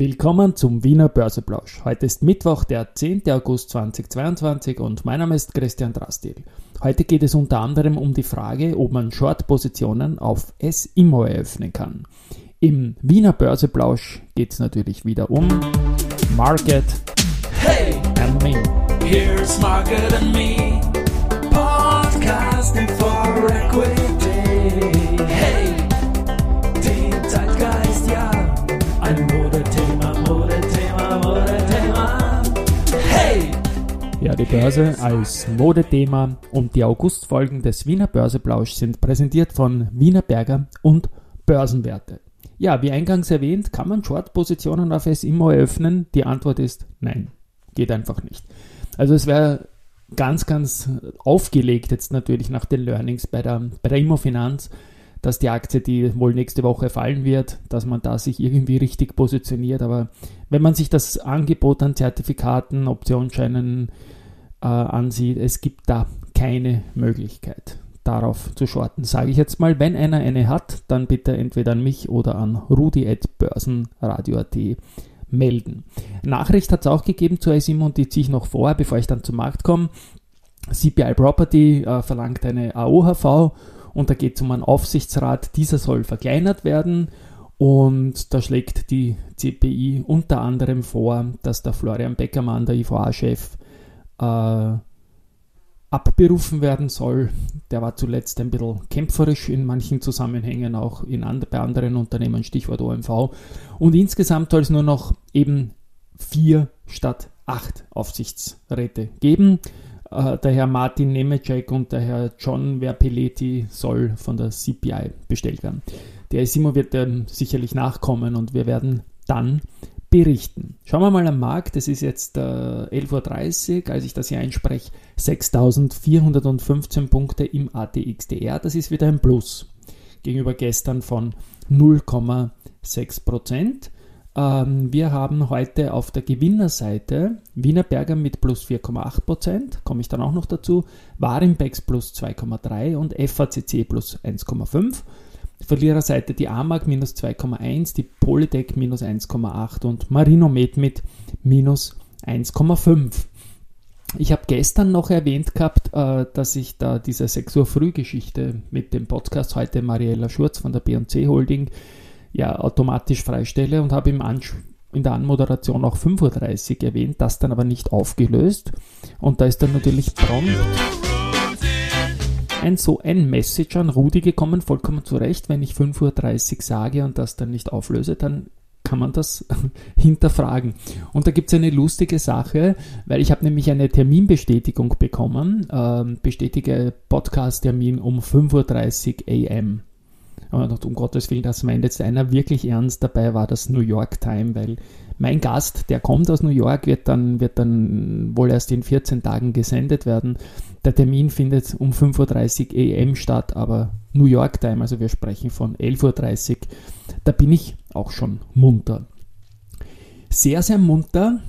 Willkommen zum Wiener Börseplausch. Heute ist Mittwoch, der 10. August 2022 und mein Name ist Christian Drastil. Heute geht es unter anderem um die Frage, ob man Short-Positionen auf S-Immo eröffnen kann. Im Wiener Börseplausch geht es natürlich wieder um Market Hey, and Me. here's Market and Me. Podcasting for Equity. Ja, die Börse als Modethema und die Augustfolgen des Wiener Börseplausch sind präsentiert von Wiener Berger und Börsenwerte. Ja, wie eingangs erwähnt, kann man Short-Positionen auf S-Immo eröffnen? Die Antwort ist nein, geht einfach nicht. Also es wäre ganz, ganz aufgelegt jetzt natürlich nach den Learnings bei der, bei der Immofinanz, dass die Aktie, die wohl nächste Woche fallen wird, dass man da sich irgendwie richtig positioniert. Aber wenn man sich das Angebot an Zertifikaten, Optionsscheinen äh, ansieht, es gibt da keine Möglichkeit darauf zu shorten. Sage ich jetzt mal, wenn einer eine hat, dann bitte entweder an mich oder an rudi.börsenradio.at melden. Nachricht hat es auch gegeben zu SIM und die ziehe ich noch vor, bevor ich dann zum Markt komme. CPI Property äh, verlangt eine AOHV und da geht es um einen Aufsichtsrat. Dieser soll verkleinert werden und da schlägt die CPI unter anderem vor, dass der Florian Beckermann, der IVA-Chef, äh, abberufen werden soll. Der war zuletzt ein bisschen kämpferisch in manchen Zusammenhängen, auch in and bei anderen Unternehmen, Stichwort OMV. Und insgesamt soll es nur noch eben vier statt acht Aufsichtsräte geben. Äh, der Herr Martin Nemecek und der Herr John Verpelletti soll von der CPI bestellt werden. Der Simo wird ähm, sicherlich nachkommen und wir werden dann berichten. Schauen wir mal am Markt. Es ist jetzt äh, 11.30 Uhr, als ich das hier einspreche, 6.415 Punkte im ATXDR. Das ist wieder ein Plus gegenüber gestern von 0,6 Prozent. Ähm, wir haben heute auf der Gewinnerseite Wiener Berger mit plus 4,8 Prozent, komme ich dann auch noch dazu, Warimbex plus 2,3 und FACC plus 1,5. Verliererseite die AMAG minus 2,1, die Polytech minus 1,8 und Marinomed mit minus 1,5. Ich habe gestern noch erwähnt gehabt, äh, dass ich da diese 6 Uhr Frühgeschichte mit dem Podcast heute Mariella Schurz von der B&C Holding ja automatisch freistelle und habe im Ansch in der Anmoderation auch 5.30 Uhr erwähnt, das dann aber nicht aufgelöst. Und da ist dann natürlich prompt ein so ein Message an Rudi gekommen, vollkommen zu Recht. Wenn ich 5.30 Uhr sage und das dann nicht auflöse, dann kann man das hinterfragen. Und da gibt es eine lustige Sache, weil ich habe nämlich eine Terminbestätigung bekommen. Ähm, bestätige Podcast-Termin um 5.30 Uhr am. Und um Gottes Willen, das meint jetzt einer wirklich ernst. Dabei war das New York Time, weil mein Gast, der kommt aus New York, wird dann, wird dann wohl erst in 14 Tagen gesendet werden. Der Termin findet um 5.30 Uhr AM statt, aber New York Time, also wir sprechen von 11.30 Uhr. Da bin ich auch schon munter. Sehr, sehr munter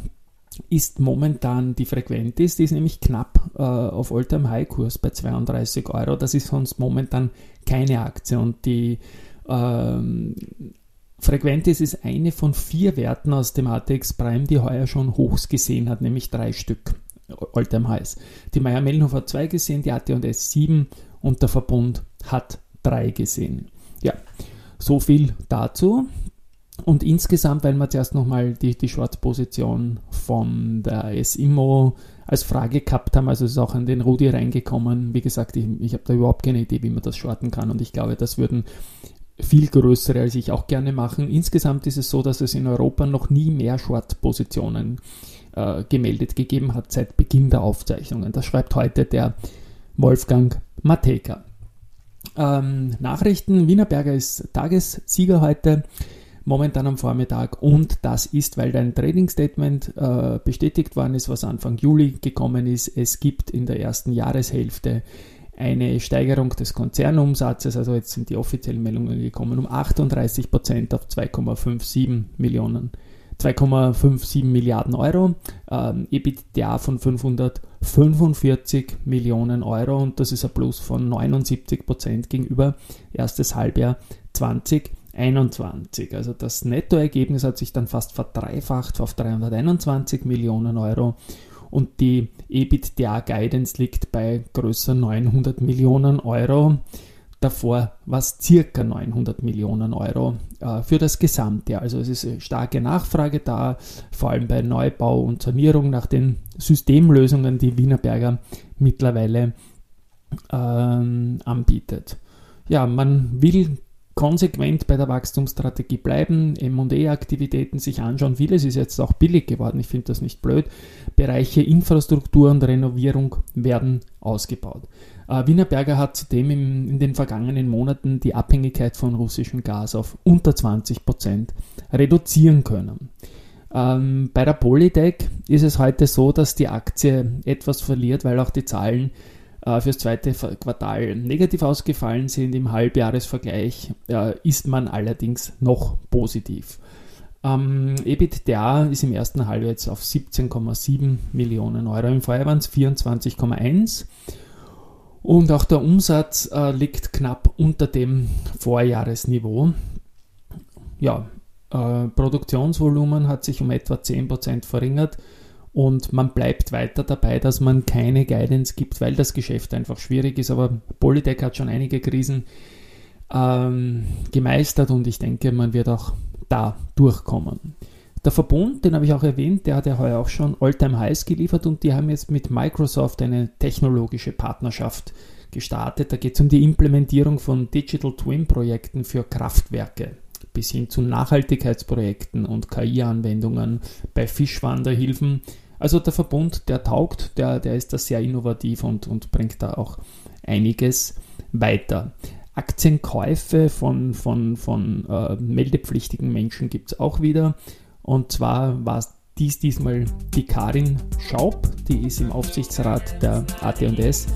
ist momentan die Frequentis, die ist nämlich knapp äh, auf Alltime High Kurs bei 32 Euro. Das ist sonst momentan keine Aktie und die ähm, Frequentis ist eine von vier Werten aus dem ATX Prime, die heuer schon Hochs gesehen hat, nämlich drei Stück Alltime Highs. Die Meier Mellenhof hat zwei gesehen, die AT&S 7 und der Verbund hat drei gesehen. Ja, so viel dazu. Und insgesamt, weil wir zuerst nochmal die, die Short-Position von der S-Immo als Frage gehabt haben, also ist auch an den Rudi reingekommen. Wie gesagt, ich, ich habe da überhaupt keine Idee, wie man das shorten kann und ich glaube, das würden viel größere als ich auch gerne machen. Insgesamt ist es so, dass es in Europa noch nie mehr Short-Positionen äh, gemeldet gegeben hat seit Beginn der Aufzeichnungen. Das schreibt heute der Wolfgang Mateka. Ähm, Nachrichten, Wienerberger ist Tagessieger heute momentan am Vormittag und das ist, weil dein Trading Statement äh, bestätigt worden ist, was Anfang Juli gekommen ist. Es gibt in der ersten Jahreshälfte eine Steigerung des Konzernumsatzes, also jetzt sind die offiziellen Meldungen gekommen, um 38 Prozent auf 2,57 Millionen. 2,57 Milliarden Euro, ähm, EBITDA von 545 Millionen Euro und das ist ein Plus von 79 Prozent gegenüber erstes Halbjahr 20 2021. Also das Nettoergebnis hat sich dann fast verdreifacht auf 321 Millionen Euro und die EBITDA-Guidance liegt bei größer 900 Millionen Euro. Davor war es circa 900 Millionen Euro äh, für das Gesamtjahr. Also es ist starke Nachfrage da, vor allem bei Neubau und Sanierung nach den Systemlösungen, die Wienerberger mittlerweile ähm, anbietet. Ja, man will konsequent bei der Wachstumsstrategie bleiben, ME-Aktivitäten sich anschauen. Vieles ist jetzt auch billig geworden, ich finde das nicht blöd. Bereiche Infrastruktur und Renovierung werden ausgebaut. Äh, Wienerberger hat zudem in den vergangenen Monaten die Abhängigkeit von russischem Gas auf unter 20 Prozent reduzieren können. Ähm, bei der Polytech ist es heute so, dass die Aktie etwas verliert, weil auch die Zahlen fürs zweite Quartal negativ ausgefallen sind. Im Halbjahresvergleich äh, ist man allerdings noch positiv. Ähm, EBITDA ist im ersten Halbjahr jetzt auf 17,7 Millionen Euro. Im Vorjahr waren es 24,1 und auch der Umsatz äh, liegt knapp unter dem Vorjahresniveau. Ja, äh, Produktionsvolumen hat sich um etwa 10% verringert und man bleibt weiter dabei, dass man keine Guidance gibt, weil das Geschäft einfach schwierig ist. Aber Polytech hat schon einige Krisen ähm, gemeistert und ich denke, man wird auch da durchkommen. Der Verbund, den habe ich auch erwähnt, der hat ja heuer auch schon Alltime Highs geliefert und die haben jetzt mit Microsoft eine technologische Partnerschaft gestartet. Da geht es um die Implementierung von Digital Twin Projekten für Kraftwerke bis hin zu Nachhaltigkeitsprojekten und KI-Anwendungen bei Fischwanderhilfen. Also der Verbund, der taugt, der, der ist da sehr innovativ und, und bringt da auch einiges weiter. Aktienkäufe von, von, von äh, meldepflichtigen Menschen gibt es auch wieder. Und zwar war es dies diesmal die Karin Schaub, die ist im Aufsichtsrat der AT&S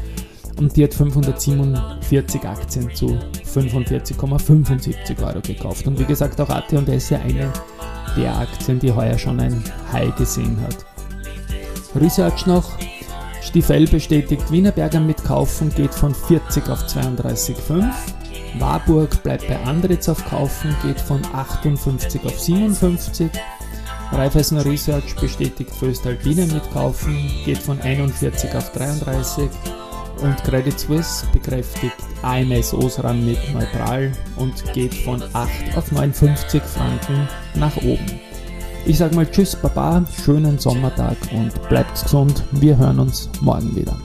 und die hat 547 Aktien zu 45,75 Euro gekauft. Und wie gesagt, auch AT&S ja eine der Aktien, die heuer schon ein High gesehen hat. Research noch. Stiefel bestätigt Wienerberger mit Kaufen geht von 40 auf 32,5. Warburg bleibt bei Andritz auf Kaufen, geht von 58 auf 57. Raiffeisen Research bestätigt Föstalpine mit Kaufen, geht von 41 auf 33 und Credit Suisse bekräftigt AMS Osram mit neutral und geht von 8 auf 59 Franken nach oben. Ich sage mal Tschüss, Baba, schönen Sommertag und bleibt gesund. Wir hören uns morgen wieder.